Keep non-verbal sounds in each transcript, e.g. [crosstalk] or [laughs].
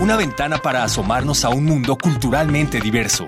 una ventana para asomarnos a un mundo culturalmente diverso.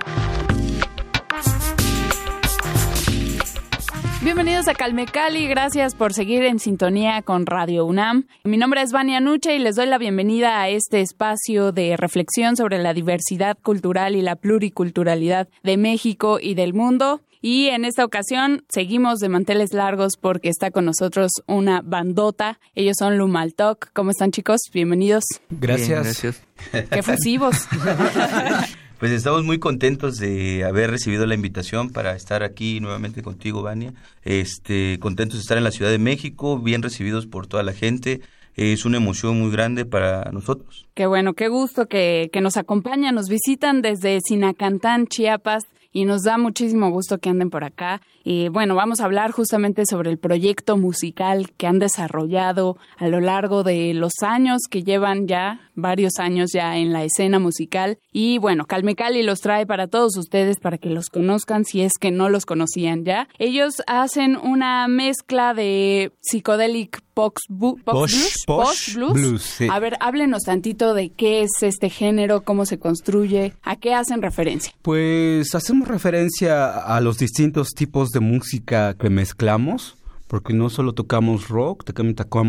Bienvenidos a Calme Cali, gracias por seguir en sintonía con Radio UNAM. Mi nombre es Vania Nuche y les doy la bienvenida a este espacio de reflexión sobre la diversidad cultural y la pluriculturalidad de México y del mundo. Y en esta ocasión seguimos de manteles largos porque está con nosotros una bandota. Ellos son Lumaltok. ¿Cómo están chicos? Bienvenidos. Gracias. gracias. Qué fusivos. [laughs] Pues estamos muy contentos de haber recibido la invitación para estar aquí nuevamente contigo, Vania. Este, contentos de estar en la Ciudad de México, bien recibidos por toda la gente. Es una emoción muy grande para nosotros. Qué bueno, qué gusto que, que nos acompañan, nos visitan desde Sinacantán, Chiapas y nos da muchísimo gusto que anden por acá. Y bueno, vamos a hablar justamente sobre el proyecto musical que han desarrollado a lo largo de los años que llevan ya, varios años ya en la escena musical. Y bueno, Calme Cali los trae para todos ustedes para que los conozcan si es que no los conocían ya. Ellos hacen una mezcla de psicodélic Pox, blues. blues. A ver, háblenos tantito de qué es este género, cómo se construye, a qué hacen referencia. Pues hacemos referencia a los distintos tipos de música que mezclamos, porque no solo tocamos rock,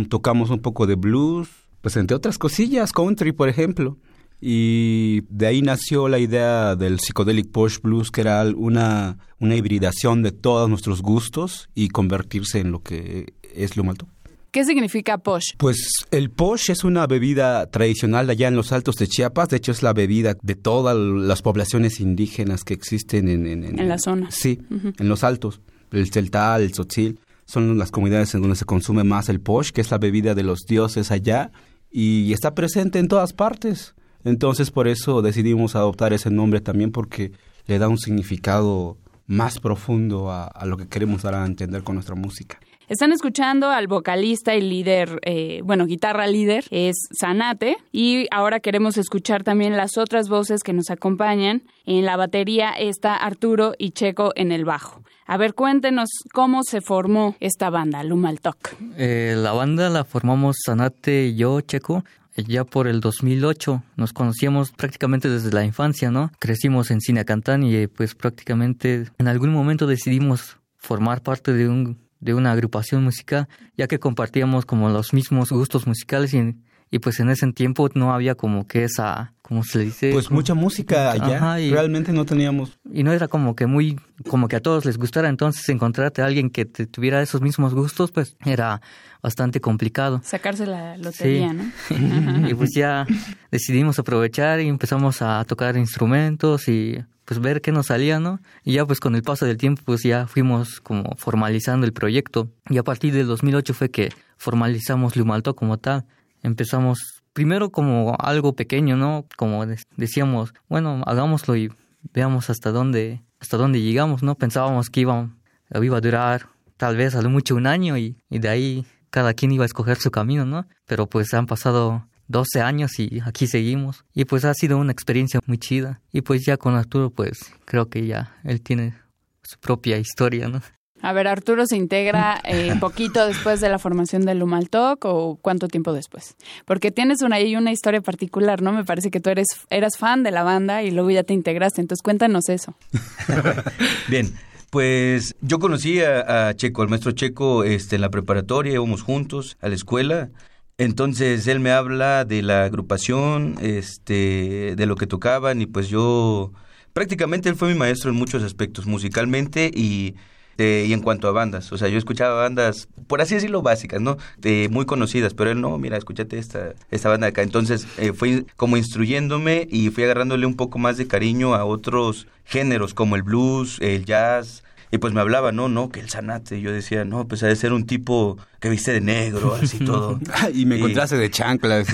tocamos un poco de blues, pues entre otras cosillas, country por ejemplo. Y de ahí nació la idea del psychedelic posh blues, que era una, una hibridación de todos nuestros gustos y convertirse en lo que es lo malto. ¿Qué significa posh? Pues el posh es una bebida tradicional allá en los altos de Chiapas. De hecho, es la bebida de todas las poblaciones indígenas que existen en... En, la zona. Sí, en los altos. El celtal, el tzotzil. Son las comunidades en donde se consume más el posh, que es la bebida de los dioses allá. Y está presente en todas partes. Entonces, por eso decidimos adoptar ese nombre también, porque le da un significado más profundo a, a lo que queremos dar a entender con nuestra música. Están escuchando al vocalista y líder, eh, bueno, guitarra líder, es Sanate. Y ahora queremos escuchar también las otras voces que nos acompañan. En la batería está Arturo y Checo en el bajo. A ver, cuéntenos cómo se formó esta banda, Lumaltok. Eh, la banda la formamos Sanate y yo, Checo, ya por el 2008. Nos conocíamos prácticamente desde la infancia, ¿no? Crecimos en Sinacantán y pues prácticamente en algún momento decidimos formar parte de un de una agrupación musical, ya que compartíamos como los mismos gustos musicales y, y pues en ese tiempo no había como que esa, ¿cómo se le dice? Pues mucha música allá, realmente no teníamos. Y no era como que muy, como que a todos les gustara, entonces encontrarte a alguien que tuviera esos mismos gustos, pues era bastante complicado. Sacarse la lotería, ¿no? [laughs] y pues ya decidimos aprovechar y empezamos a tocar instrumentos y pues ver qué nos salía, ¿no? Y ya pues con el paso del tiempo pues ya fuimos como formalizando el proyecto y a partir del 2008 fue que formalizamos Lumalto como tal. Empezamos primero como algo pequeño, ¿no? Como decíamos, bueno, hagámoslo y veamos hasta dónde hasta dónde llegamos, ¿no? Pensábamos que iba, iba a durar tal vez a lo mucho un año y, y de ahí cada quien iba a escoger su camino, ¿no? Pero pues han pasado 12 años y aquí seguimos. Y pues ha sido una experiencia muy chida. Y pues ya con Arturo, pues creo que ya él tiene su propia historia, ¿no? A ver, Arturo se integra eh, [laughs] poquito después de la formación del Lumaltok o cuánto tiempo después. Porque tienes una, ahí una historia particular, ¿no? Me parece que tú eres, eras fan de la banda y luego ya te integraste. Entonces cuéntanos eso. [laughs] Bien, pues yo conocí a, a, Checo, al maestro Checo, este, en la preparatoria, íbamos juntos a la escuela. Entonces él me habla de la agrupación, este, de lo que tocaban y pues yo prácticamente él fue mi maestro en muchos aspectos, musicalmente y, y en cuanto a bandas. O sea, yo escuchaba bandas, por así decirlo, básicas, ¿no? De, muy conocidas, pero él no, mira, escúchate esta, esta banda de acá. Entonces eh, fui como instruyéndome y fui agarrándole un poco más de cariño a otros géneros como el blues, el jazz, Y pues me hablaba, no, no, que el Sanate. Y yo decía, no, pues ha de ser un tipo que viste de negro, así todo. [laughs] y me encontraste de chanclas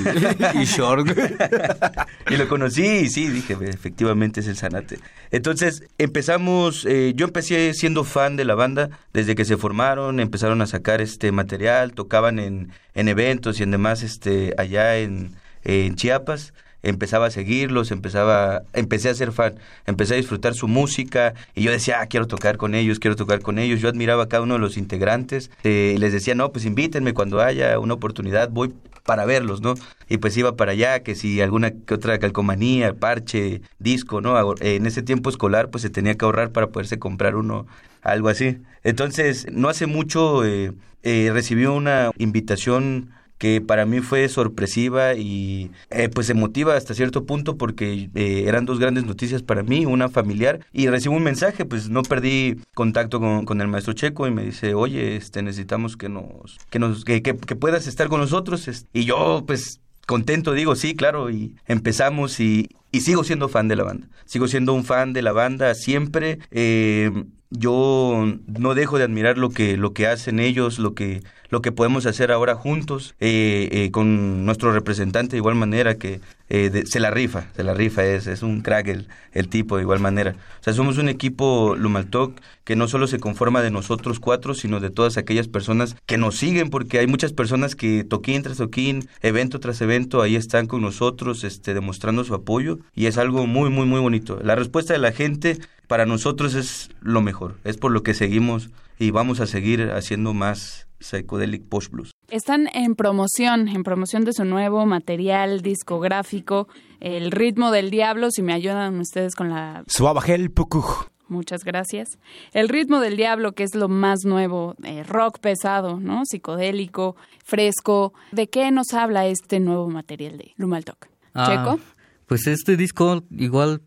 y, short. [laughs] y lo conocí y sí, dije, efectivamente es el Sanate. Entonces empezamos, eh, yo empecé siendo fan de la banda desde que se formaron, empezaron a sacar este material, tocaban en, en eventos y en demás este, allá en, en Chiapas empezaba a seguirlos, empezaba, empecé a ser fan, empecé a disfrutar su música y yo decía, ah, quiero tocar con ellos, quiero tocar con ellos. Yo admiraba a cada uno de los integrantes eh, y les decía, no, pues invítenme cuando haya una oportunidad, voy para verlos, ¿no? Y pues iba para allá, que si alguna que otra calcomanía, parche, disco, ¿no? En ese tiempo escolar, pues se tenía que ahorrar para poderse comprar uno, algo así. Entonces, no hace mucho eh, eh, recibí una invitación que para mí fue sorpresiva y eh, pues emotiva hasta cierto punto porque eh, eran dos grandes noticias para mí, una familiar y recibo un mensaje, pues no perdí contacto con, el maestro Checo y me dice, oye, este necesitamos que nos, que nos, que, que, puedas estar con nosotros y yo pues contento digo, sí, claro, y empezamos y, y sigo siendo fan de la banda. Sigo siendo un fan de la banda siempre. Eh, yo no dejo de admirar lo que lo que hacen ellos, lo que lo que podemos hacer ahora juntos eh, eh, con nuestro representante de igual manera que eh, se la rifa, se la rifa, es, es un crack el, el, tipo de igual manera. O sea, somos un equipo Lumaltoc que no solo se conforma de nosotros cuatro, sino de todas aquellas personas que nos siguen, porque hay muchas personas que toquín tras toquín, evento tras evento, ahí están con nosotros, este, demostrando su apoyo y es algo muy, muy, muy bonito. La respuesta de la gente para nosotros es lo mejor, es por lo que seguimos y vamos a seguir haciendo más Psychedelic Post Blues. Están en promoción, en promoción de su nuevo material discográfico, El ritmo del diablo, si me ayudan ustedes con la... Suavagel Pukuj. Muchas gracias. El ritmo del diablo, que es lo más nuevo, eh, rock pesado, ¿no? Psicodélico, fresco. ¿De qué nos habla este nuevo material de Lumaltok? Ah, ¿Checo? Pues este disco igual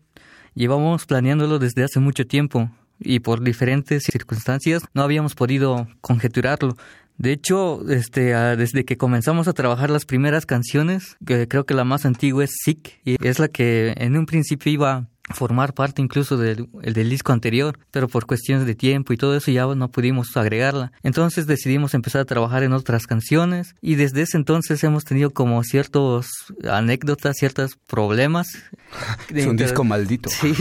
llevamos planeándolo desde hace mucho tiempo y por diferentes circunstancias no habíamos podido conjeturarlo. De hecho, este, ah, desde que comenzamos a trabajar las primeras canciones, que creo que la más antigua es Sick, y es la que en un principio iba formar parte incluso del, del, disco anterior, pero por cuestiones de tiempo y todo eso ya no pudimos agregarla. Entonces decidimos empezar a trabajar en otras canciones y desde ese entonces hemos tenido como ciertos anécdotas, ciertos problemas. [laughs] Es un disco maldito. [laughs] Sí,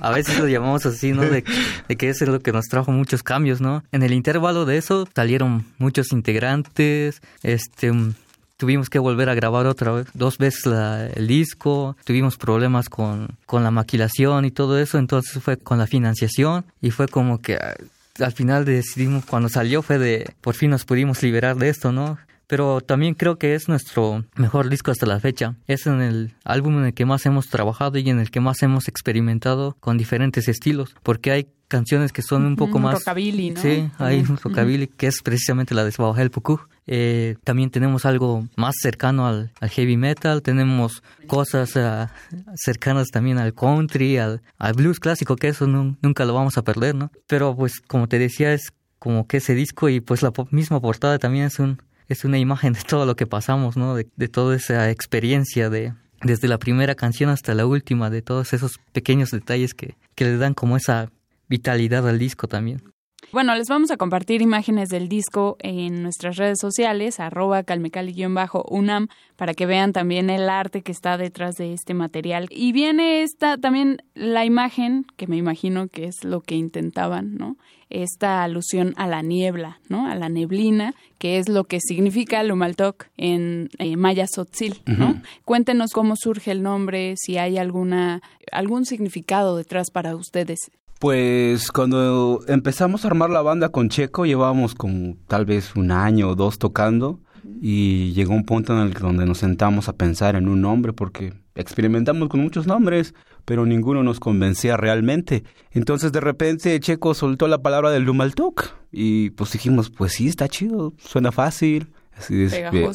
a veces lo llamamos así, ¿no? De, de que eso es lo que nos trajo muchos cambios, ¿no? En el intervalo de eso salieron muchos integrantes, este tuvimos que volver a grabar otra vez, dos veces el disco, tuvimos problemas con, con la maquilación y todo eso, entonces fue con la financiación y fue como que ah, al final decidimos, cuando salió fue de, por fin nos pudimos liberar de esto, ¿no? Pero también creo que es nuestro mejor disco hasta la fecha. Es en el álbum en el que más hemos trabajado y en el que más hemos experimentado con diferentes estilos, porque hay canciones que son un poco más... Rockabilly, ¿no? Sí, hay un rockabilly que es precisamente la de el Puku. Eh, también tenemos algo más cercano al, heavy metal, tenemos cosas ah, cercanas también al country, al, blues clásico, que eso nunca lo vamos a perder, ¿no? Pero pues como te decía, es como que ese disco y pues la misma portada también es un es una imagen de todo lo que pasamos, ¿no? De, de toda esa experiencia de desde la primera canción hasta la última, de todos esos pequeños detalles que, que le dan como esa vitalidad al disco también. Bueno, les vamos a compartir imágenes del disco en nuestras redes sociales, arroba calmecali-unam, para que vean también el arte que está detrás de este material. Y viene esta también la imagen, que me imagino que es lo que intentaban, ¿no? Esta alusión a la niebla, ¿no? A la neblina, que es lo que significa Lumaltok en eh, maya sotzil, ¿no? Cuéntenos cómo surge el nombre, si hay alguna algún significado detrás para ustedes. Pues cuando empezamos a armar la banda con Checo, llevábamos como tal vez un año o dos tocando y llegó un punto en el que donde nos sentamos a pensar en un nombre porque experimentamos con muchos nombres, pero ninguno nos convencía realmente. Entonces de repente Checo soltó la palabra del Lumaltuk y pues dijimos, pues sí, está chido, suena fácil. Así es,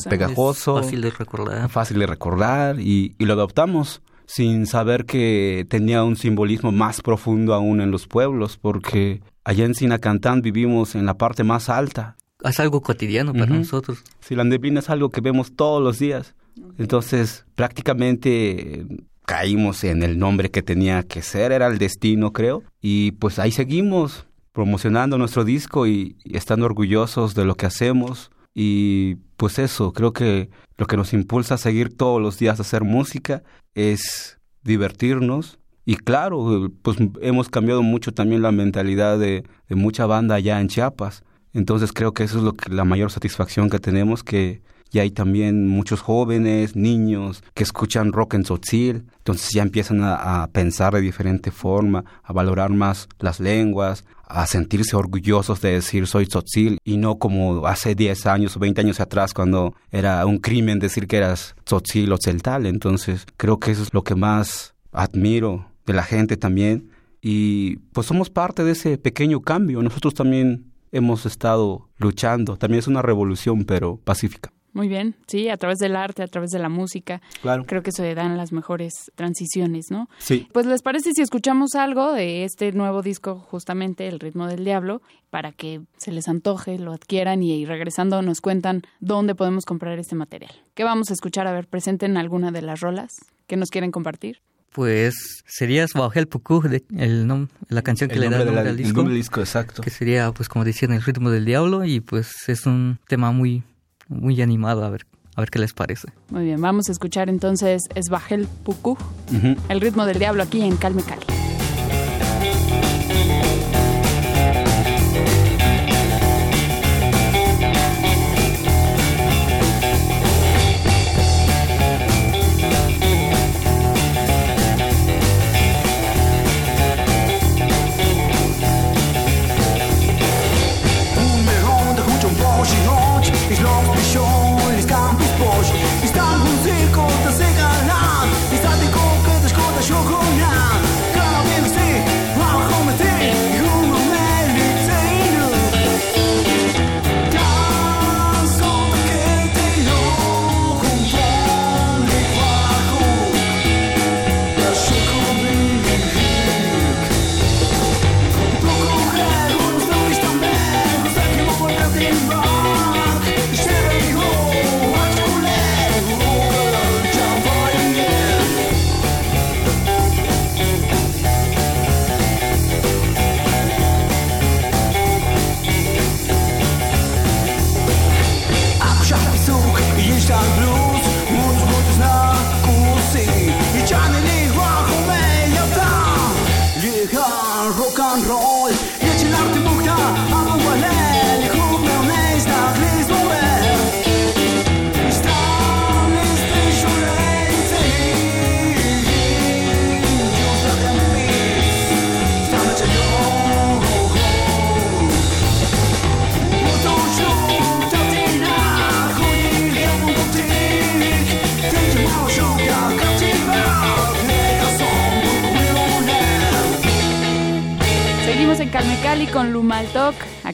pegajoso, fácil de recordar. Fácil de recordar y, y lo adoptamos sin saber que tenía un simbolismo más profundo aún en los pueblos, porque allá en Sinacantán vivimos en la parte más alta. Es algo cotidiano para nosotros. Sí, la neblina es algo que vemos todos los días. Entonces, prácticamente caímos en el nombre que tenía que ser, era el destino, creo. Y pues ahí seguimos. promocionando nuestro disco y, y estando orgullosos de lo que hacemos. Y pues eso, creo que lo que nos impulsa a seguir todos los días a hacer música es divertirnos. Y claro, pues hemos cambiado mucho también la mentalidad de, mucha banda allá en Chiapas. Entonces creo que eso es lo que, la mayor satisfacción que tenemos, que y hay también muchos jóvenes, niños que escuchan rock en Tzotzil, entonces ya empiezan a, a, pensar de diferente forma, a valorar más las lenguas, a sentirse orgullosos de decir soy Tzotzil y no como hace 10 años o 20 años atrás cuando era un crimen decir que eras Tzotzil o Tzeltal. Entonces creo que eso es lo que más admiro de la gente también y pues somos parte de ese pequeño cambio. Nosotros también hemos estado luchando, también es una revolución pero pacífica. Muy bien, sí, a través del arte, a través de la música. Claro. Creo que se dan las mejores transiciones, ¿no? Sí. Pues les parece si escuchamos algo de este nuevo disco, justamente El ritmo del diablo, para que se les antoje, lo adquieran y, y regresando nos cuentan dónde podemos comprar este material. ¿Qué vamos a escuchar? A ver, presenten alguna de las rolas que nos quieren compartir. Pues sería Bajel Pucú, el nom la canción que el le da nombre nombre la, al disco. El nombre del disco, exacto. Que sería, pues como decían, el ritmo del diablo y pues es un tema muy, muy animado, a ver, a ver qué les parece. Muy bien, vamos a escuchar entonces Esbajel Pucú, Uh -huh. el ritmo del diablo aquí en Calme Cali. Cali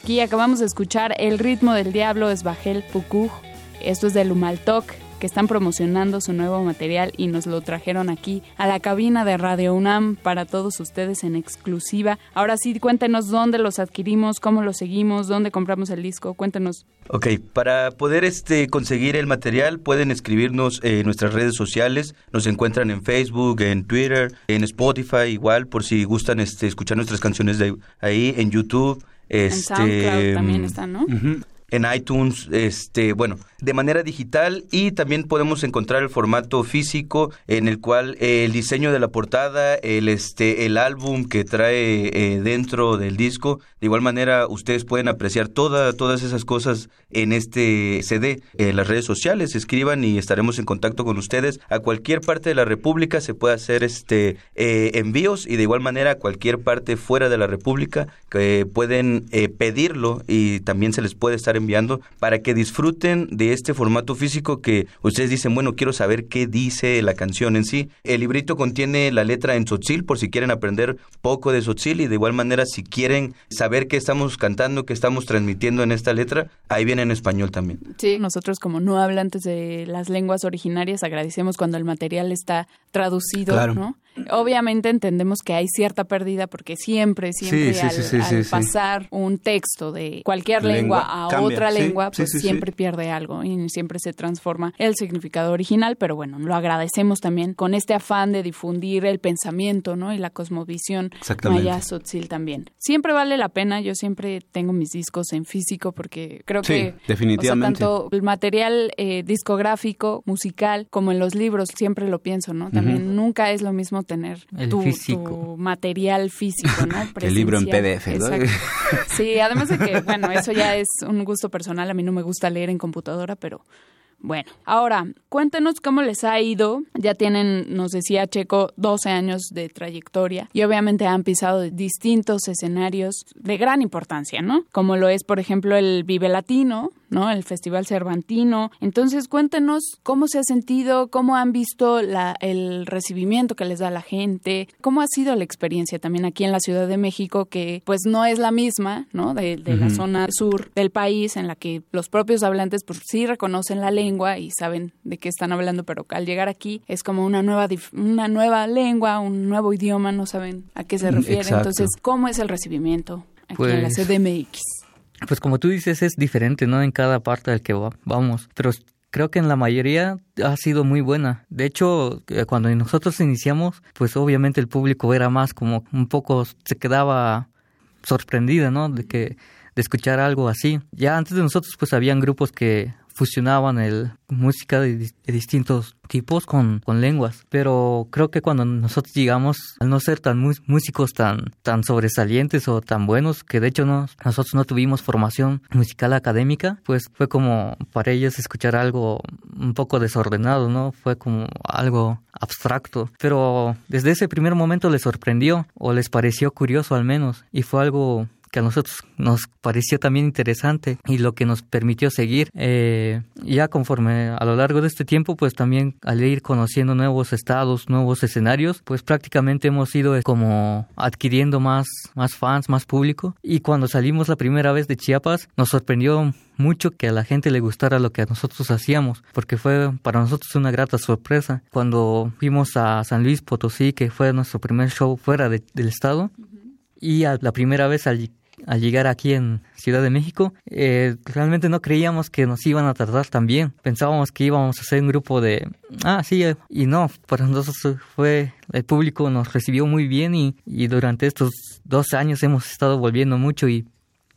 Aquí acabamos de escuchar El ritmo del diablo es Bajel Pucuj. Esto es de Lumaltok, que están promocionando su nuevo material y nos lo trajeron aquí a la cabina de Radio UNAM para todos ustedes en exclusiva. Ahora sí, cuéntenos dónde los adquirimos, cómo los seguimos, dónde compramos el disco, cuéntenos. Ok, para poder este conseguir el material pueden escribirnos en nuestras redes sociales, nos encuentran en Facebook, en Twitter, en Spotify igual, por si gustan este escuchar nuestras canciones de ahí, en YouTube. Este, en SoundCloud también están, ¿no? Uh -huh en iTunes, este, bueno, de manera digital y también podemos encontrar el formato físico en el cual el diseño de la portada, el este, el álbum que trae eh, dentro del disco, de igual manera ustedes pueden apreciar toda, todas esas cosas en este CD, en las redes sociales, escriban y estaremos en contacto con ustedes. A cualquier parte de la República se puede hacer este eh, envíos y de igual manera a cualquier parte fuera de la República que pueden eh, pedirlo y también se les puede estar enviando para que disfruten de este formato físico que ustedes dicen, bueno, quiero saber qué dice la canción en sí. El librito contiene la letra en tzotzil por si quieren aprender poco de tzotzil y de igual manera si quieren saber qué estamos cantando, qué estamos transmitiendo en esta letra, ahí viene en español también. Sí, nosotros como no hablantes de las lenguas originarias agradecemos cuando el material está traducido, claro. ¿no? Obviamente entendemos que hay cierta pérdida porque siempre, siempre al, pasar un texto de cualquier lengua, a otra lengua, pues siempre pierde algo y siempre se transforma el significado original, pero bueno, lo agradecemos también con este afán de difundir el pensamiento, ¿no? Y la cosmovisión maya sotzil también. Siempre vale la pena, yo siempre tengo mis discos en físico porque creo que definitivamente. tanto el material eh, discográfico, musical, como en los libros, siempre lo pienso, ¿no? También nunca es lo mismo tener tu, material físico, ¿no? [laughs] el libro en PDF, [laughs] Sí, además de que, bueno, eso ya es un gusto personal, a mí no me gusta leer en computadora, pero bueno, ahora cuéntenos cómo les ha ido. Ya tienen, nos decía Checo, 12 años de trayectoria y obviamente han pisado distintos escenarios de gran importancia, ¿no? Como lo es, por ejemplo, el Vive Latino, ¿no? El Festival Cervantino. Entonces, cuéntenos cómo se ha sentido, cómo han visto la, el recibimiento que les da la gente, cómo ha sido la experiencia también aquí en la Ciudad de México, que pues no es la misma, ¿no? De, la zona sur del país, en la que los propios hablantes pues sí reconocen la lengua y saben de qué están hablando, pero al llegar aquí es como una nueva, una nueva lengua, un nuevo idioma, no saben a qué se refiere. Entonces, ¿cómo es el recibimiento aquí en la pues CDMX? Pues como tú dices, es diferente, ¿no? En cada parte del que vamos. Pero creo que en la mayoría ha sido muy buena. De hecho, eh, cuando nosotros iniciamos, pues obviamente el público era más como un poco, se quedaba sorprendida, ¿no? De que de escuchar algo así. Ya antes de nosotros, pues habían grupos que fusionaban el música de, distintos tipos con, lenguas. Pero creo que cuando nosotros llegamos, al no ser tan músicos tan, tan sobresalientes o tan buenos, que de hecho no, nosotros no tuvimos formación musical académica, pues fue como para ellos escuchar algo un poco desordenado, ¿no? Fue como algo abstracto. Pero desde ese primer momento les sorprendió o les pareció curioso al menos y fue algo que a nosotros nos pareció también interesante y lo que nos permitió seguir. Eh, ya conforme a lo largo de este tiempo, pues también al ir conociendo nuevos estados, nuevos escenarios, pues prácticamente hemos ido como adquiriendo más, más fans, más público. Y cuando salimos la primera vez de Chiapas, nos sorprendió mucho que a la gente le gustara lo que nosotros hacíamos, porque fue para nosotros una grata sorpresa. Cuando fuimos a San Luis Potosí, que fue nuestro primer show fuera del estado, y a la primera vez al, llegar aquí en Ciudad de México, eh, realmente no creíamos que nos iban a tratar tan bien. Pensábamos que íbamos a ser un grupo de, ah, sí, eh", y no, para nosotros fue, el público nos recibió muy bien y, y durante estos dos años hemos estado volviendo mucho y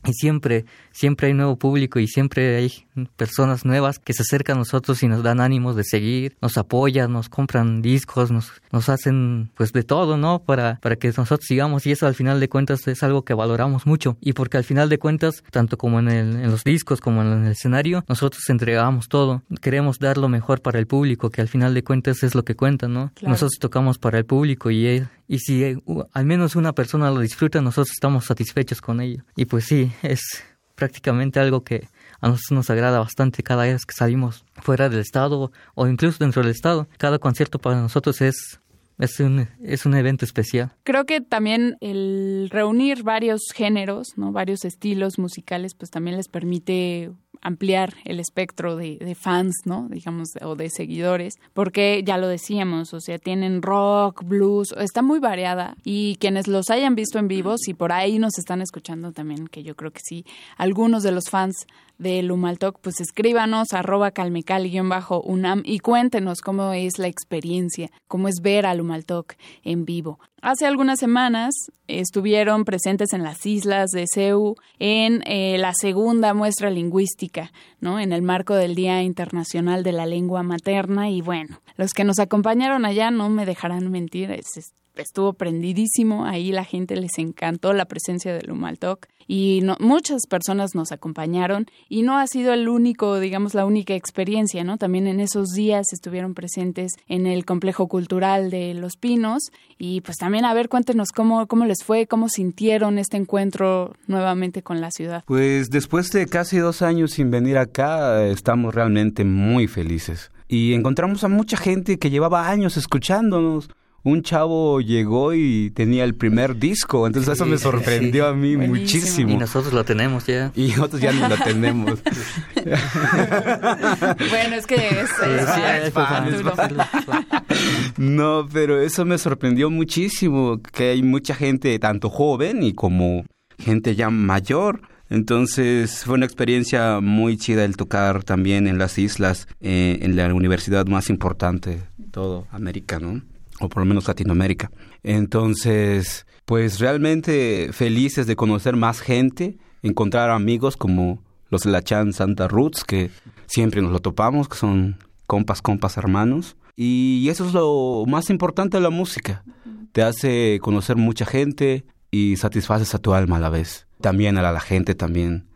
y siempre, siempre hay nuevo público y siempre hay personas nuevas que se acercan a nosotros y nos dan ánimos de seguir, nos apoyan, nos compran discos, nos, nos hacen pues de todo, ¿no? Para, para que nosotros sigamos y eso al final de cuentas es algo que valoramos mucho y porque al final de cuentas, tanto como en, el, en los discos como en el escenario, nosotros entregamos todo, queremos dar lo mejor para el público, que al final de cuentas es lo que cuenta, ¿no? Nosotros tocamos para el público y, y si al menos una persona lo disfruta, nosotros estamos satisfechos con ello. Y pues sí, es prácticamente algo que a nosotros nos agrada bastante cada vez que salimos fuera del estado o incluso dentro del estado. Cada concierto para nosotros es es un, es un evento especial. Creo que también el reunir varios géneros, ¿no? varios estilos musicales, pues también les permite ampliar el espectro de, de, fans, ¿no? Digamos, o de seguidores, porque ya lo decíamos, o sea, tienen rock, blues, está muy variada y quienes los hayan visto en vivo, si por ahí nos están escuchando también, que yo creo que sí, algunos de los fans de Lumaltok, pues escríbanos arroba calmecal-unam y cuéntenos cómo es la experiencia, cómo es ver a Lumaltok en vivo. Hace algunas semanas estuvieron presentes en las islas de Ceu en eh, la segunda muestra lingüística, ¿no? En el marco del Día Internacional de la Lengua Materna y bueno, los que nos acompañaron allá no me dejarán mentir, es, estuvo prendidísimo, ahí la gente les encantó la presencia de Lumaltok y muchas personas nos acompañaron y no ha sido el único, digamos, la única experiencia, ¿no? También en esos días estuvieron presentes en el complejo cultural de Los Pinos y pues también a ver, cuéntenos cómo, cómo les fue, cómo sintieron este encuentro nuevamente con la ciudad. Pues después de casi dos años sin venir acá, estamos realmente muy felices y encontramos a mucha gente que llevaba años escuchándonos un chavo llegó y tenía el primer disco, entonces eso me sorprendió a mí muchísimo. Y nosotros lo tenemos ya. Y nosotros ya no lo tenemos. [laughs] [laughs] bueno, es que es, No, pero eso me sorprendió muchísimo, que hay mucha gente, tanto joven y como gente ya mayor. Entonces fue una experiencia muy chida el tocar también en las islas, eh, en la universidad más importante de todo América, ¿no? O por lo menos Latinoamérica. Entonces, pues realmente felices de conocer más gente, encontrar amigos como los de la Chan Santa Roots, que siempre nos lo topamos, que son compas, compas, hermanos. Y eso es lo más importante de la música. Te hace conocer mucha gente y satisfaces a tu alma a la vez. También a la gente también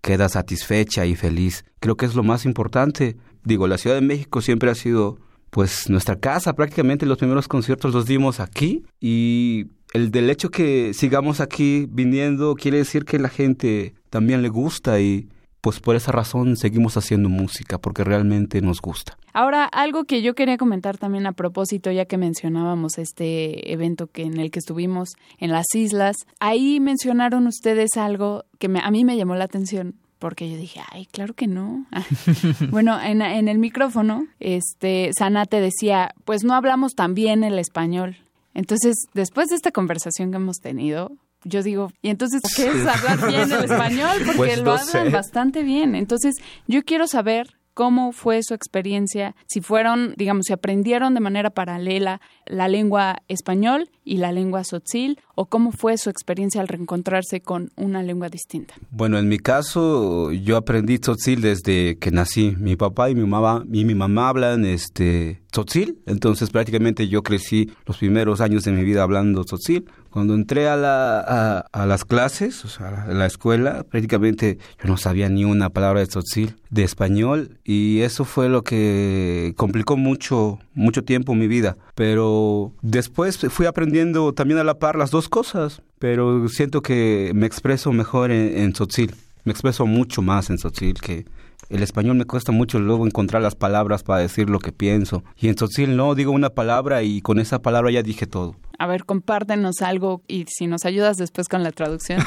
queda satisfecha y feliz. Creo que es lo más importante. Digo, la Ciudad de México siempre ha sido pues nuestra casa, prácticamente los primeros conciertos los dimos aquí y el del hecho que sigamos aquí viniendo quiere decir que la gente también le gusta y pues por esa razón seguimos haciendo música, porque realmente nos gusta. Ahora, algo que yo quería comentar también a propósito, ya que mencionábamos este evento que en el que estuvimos en las islas, ahí mencionaron ustedes algo que a mí me llamó la atención, porque yo dije, ay, claro que no. [laughs] bueno, en, en, el micrófono, este, Sanate decía, pues no hablamos tan bien el español. Entonces, después de esta conversación que hemos tenido, yo digo, ¿y entonces qué es hablar bien el español? [laughs] Porque pues lo hablan bastante bien. Entonces, yo quiero saber cómo fue su experiencia, si fueron, digamos, si aprendieron de manera paralela la lengua español y la lengua tzotzil, o cómo fue su experiencia al reencontrarse con una lengua distinta. Bueno, en mi caso, yo aprendí tzotzil desde que nací. Mi papá y mi mamá, y mi mamá hablan este tzotzil, entonces prácticamente yo crecí los primeros años de mi vida hablando tzotzil. Cuando entré a, la, a, las clases, o sea, a la escuela, prácticamente yo no sabía ni una palabra de tzotzil, de español, y eso fue lo que complicó mucho, mucho tiempo mi vida. Pero después fui aprendiendo también a la par las dos cosas, pero siento que me expreso mejor en, en tzotzil. Me expreso mucho más en tzotzil que, el español me cuesta mucho luego encontrar las palabras para decir lo que pienso. Y en tzotzil no, digo una palabra y con esa palabra ya dije todo. A ver, compártenos algo y si nos ayudas después con la traducción. [laughs]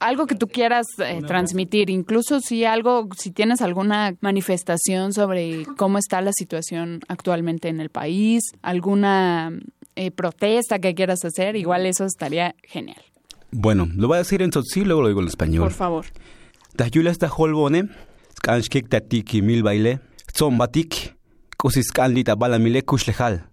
algo que tú quieras eh, transmitir, incluso si algo, si tienes alguna manifestación sobre cómo está la situación actualmente en el país, alguna eh, protesta que quieras hacer, igual eso estaría genial. Bueno, lo voy a decir en tzotzil, luego lo digo en español. Por favor. Tahyulas holbone, skanshkik tatiki mil baile, tzombatik, kusiskanlita balamile kushlejal.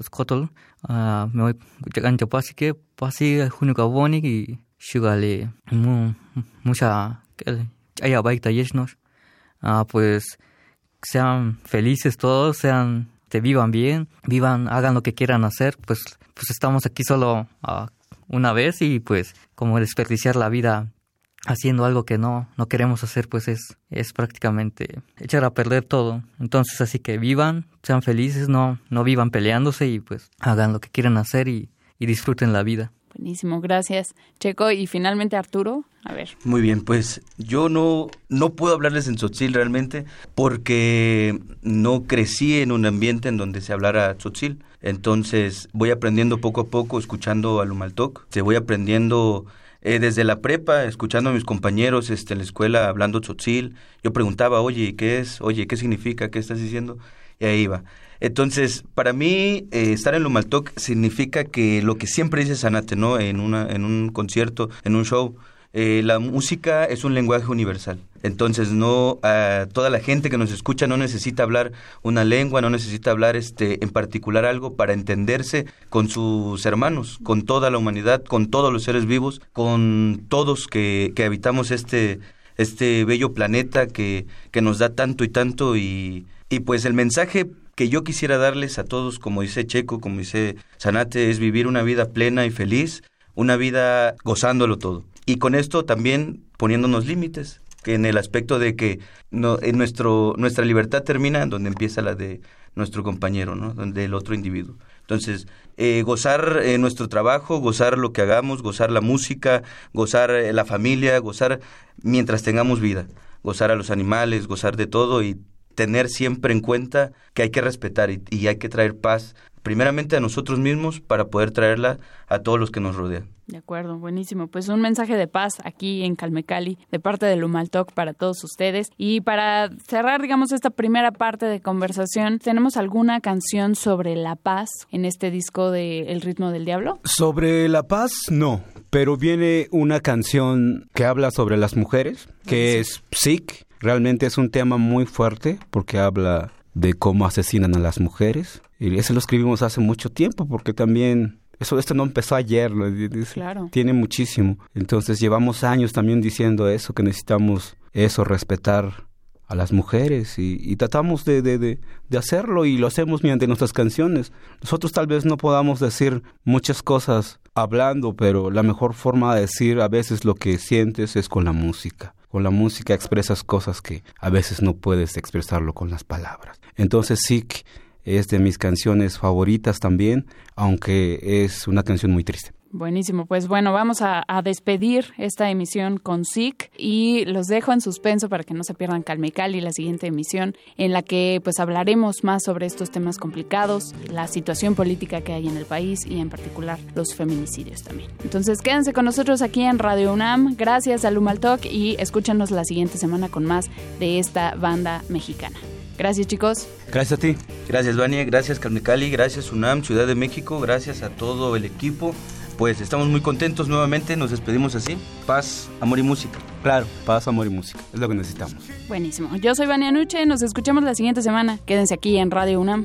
tos kotol, Ah, me voy llegando pasi que pasi junuka boni y mu mucha haya baita yeshnos ah pues sean felices todos sean te vivan bien vivan hagan lo que quieran hacer. Pues pues estamos aquí solo uh, una vez y pues como desperdiciar la vida haciendo algo que no, no queremos hacer, pues es, es prácticamente echar a perder todo. Entonces, así que vivan, sean felices, no, no vivan peleándose y pues hagan lo que quieran hacer y, y disfruten la vida. Buenísimo, gracias. Checo, y finalmente Arturo, a ver. Muy bien, pues yo no, no puedo hablarles en tzotzil realmente porque no crecí en un ambiente en donde se hablara tzotzil. Entonces voy aprendiendo poco a poco, escuchando a Lumaltok, se voy aprendiendo eh, desde la prepa, escuchando a mis compañeros este, en la escuela hablando tzotzil, yo preguntaba, oye, ¿qué es? Oye, ¿qué significa? ¿Qué estás diciendo? Y ahí iba. Entonces, para mí, eh, estar en Lumaltok significa que lo que siempre dice Sanate, ¿no? En, una, en un concierto, en un show, eh, la música es un lenguaje universal. Entonces, no toda la gente que nos escucha no necesita hablar una lengua, no necesita hablar este en particular algo para entenderse con sus hermanos, con toda la humanidad, con todos los seres vivos, con todos que, que habitamos este este bello planeta que, que nos da tanto y tanto y, y pues el mensaje que yo quisiera darles a todos, como dice Checo, como dice Sanate, es vivir una vida plena y feliz, una vida gozándolo todo. Y con esto también poniéndonos límites, en el aspecto de que no, en nuestro, nuestra libertad termina donde empieza la de nuestro compañero, ¿no? donde el otro individuo. Entonces, eh, gozar eh, nuestro trabajo, gozar lo que hagamos, gozar la música, gozar eh, la familia, gozar mientras tengamos vida, gozar a los animales, gozar de todo y tener siempre en cuenta que hay que respetar y hay que traer paz primeramente a nosotros mismos para poder traerla a todos los que nos rodean. De acuerdo, buenísimo. Pues un mensaje de paz aquí en Calmecali de parte de Lumaltoc para todos ustedes. Y para cerrar, digamos, esta primera parte de conversación, ¿tenemos alguna canción sobre la paz en este disco de El ritmo del diablo? Sobre la paz, no. Pero viene una canción que habla sobre las mujeres, que es Psic. Realmente es un tema muy fuerte porque habla de cómo asesinan a las mujeres. Y eso lo escribimos hace mucho tiempo porque también eso esto no empezó ayer, claro. tiene muchísimo. Entonces llevamos años también diciendo eso, que necesitamos eso, respetar a las mujeres y, tratamos de, de, de, hacerlo y lo hacemos mediante nuestras canciones. Nosotros tal vez no podamos decir muchas cosas hablando, pero la mejor forma de decir a veces lo que sientes es con la música. Con la música expresas cosas que a veces no puedes expresarlo con las palabras. Entonces sí es de mis canciones favoritas también, aunque es una canción muy triste. Buenísimo, pues bueno, vamos a, despedir esta emisión con SIC y los dejo en suspenso para que no se pierdan Calmecal y la siguiente emisión en la que pues hablaremos más sobre estos temas complicados, la situación política que hay en el país y en particular los feminicidios también. Entonces quédense con nosotros aquí en Radio UNAM, gracias a Lumal Talk y escúchanos la siguiente semana con más de esta banda mexicana. Gracias, chicos. Gracias a ti. Gracias, Vania. Gracias, Carmecali. Gracias, UNAM, Ciudad de México. Gracias a todo el equipo. Pues estamos muy contentos nuevamente. Nos despedimos así. Paz, amor y música. Claro, paz, amor y música. Es lo que necesitamos. Buenísimo. Yo soy Vania Nuche. Nos escuchamos la siguiente semana. Quédense aquí en Radio UNAM.